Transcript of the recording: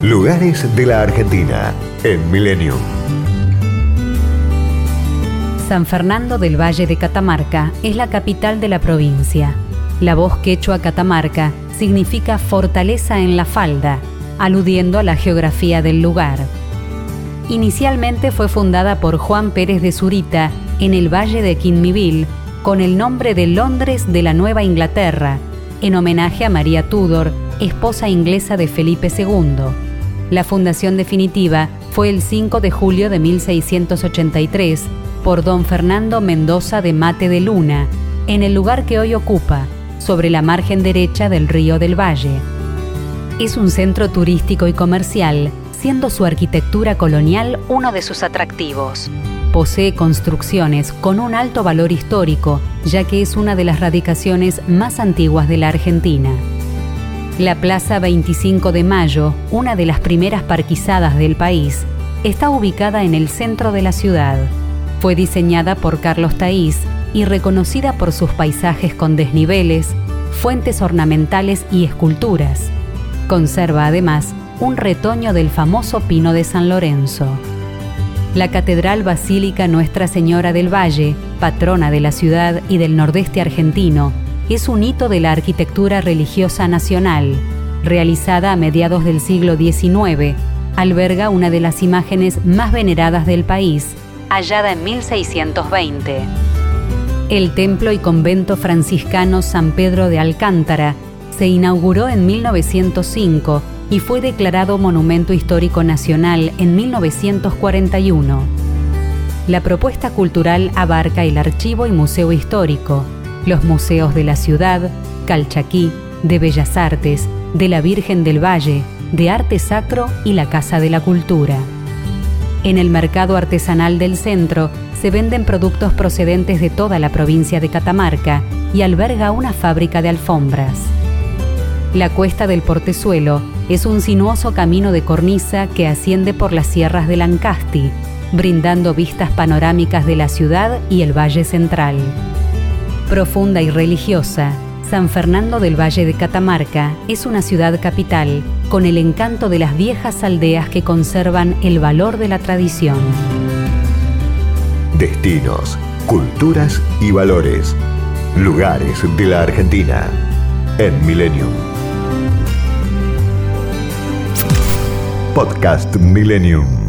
Lugares de la Argentina en Milenio. San Fernando del Valle de Catamarca es la capital de la provincia. La voz quechua Catamarca significa fortaleza en la falda, aludiendo a la geografía del lugar. Inicialmente fue fundada por Juan Pérez de Zurita en el Valle de Quinmivil con el nombre de Londres de la Nueva Inglaterra, en homenaje a María Tudor, esposa inglesa de Felipe II. La fundación definitiva fue el 5 de julio de 1683 por don Fernando Mendoza de Mate de Luna, en el lugar que hoy ocupa, sobre la margen derecha del río del Valle. Es un centro turístico y comercial, siendo su arquitectura colonial uno de sus atractivos. Posee construcciones con un alto valor histórico, ya que es una de las radicaciones más antiguas de la Argentina. La Plaza 25 de Mayo, una de las primeras parquizadas del país, está ubicada en el centro de la ciudad. Fue diseñada por Carlos Taís y reconocida por sus paisajes con desniveles, fuentes ornamentales y esculturas. Conserva además un retoño del famoso pino de San Lorenzo. La Catedral Basílica Nuestra Señora del Valle, patrona de la ciudad y del nordeste argentino, es un hito de la arquitectura religiosa nacional. Realizada a mediados del siglo XIX, alberga una de las imágenes más veneradas del país, hallada en 1620. El templo y convento franciscano San Pedro de Alcántara se inauguró en 1905 y fue declarado Monumento Histórico Nacional en 1941. La propuesta cultural abarca el archivo y museo histórico, los museos de la ciudad, Calchaquí, de Bellas Artes, de la Virgen del Valle, de Arte Sacro y la Casa de la Cultura. En el mercado artesanal del centro se venden productos procedentes de toda la provincia de Catamarca y alberga una fábrica de alfombras. La cuesta del Portezuelo es un sinuoso camino de cornisa que asciende por las sierras de Lancasti, brindando vistas panorámicas de la ciudad y el Valle Central. Profunda y religiosa, San Fernando del Valle de Catamarca es una ciudad capital con el encanto de las viejas aldeas que conservan el valor de la tradición. Destinos, culturas y valores. Lugares de la Argentina en Millennium. Podcast Millennium.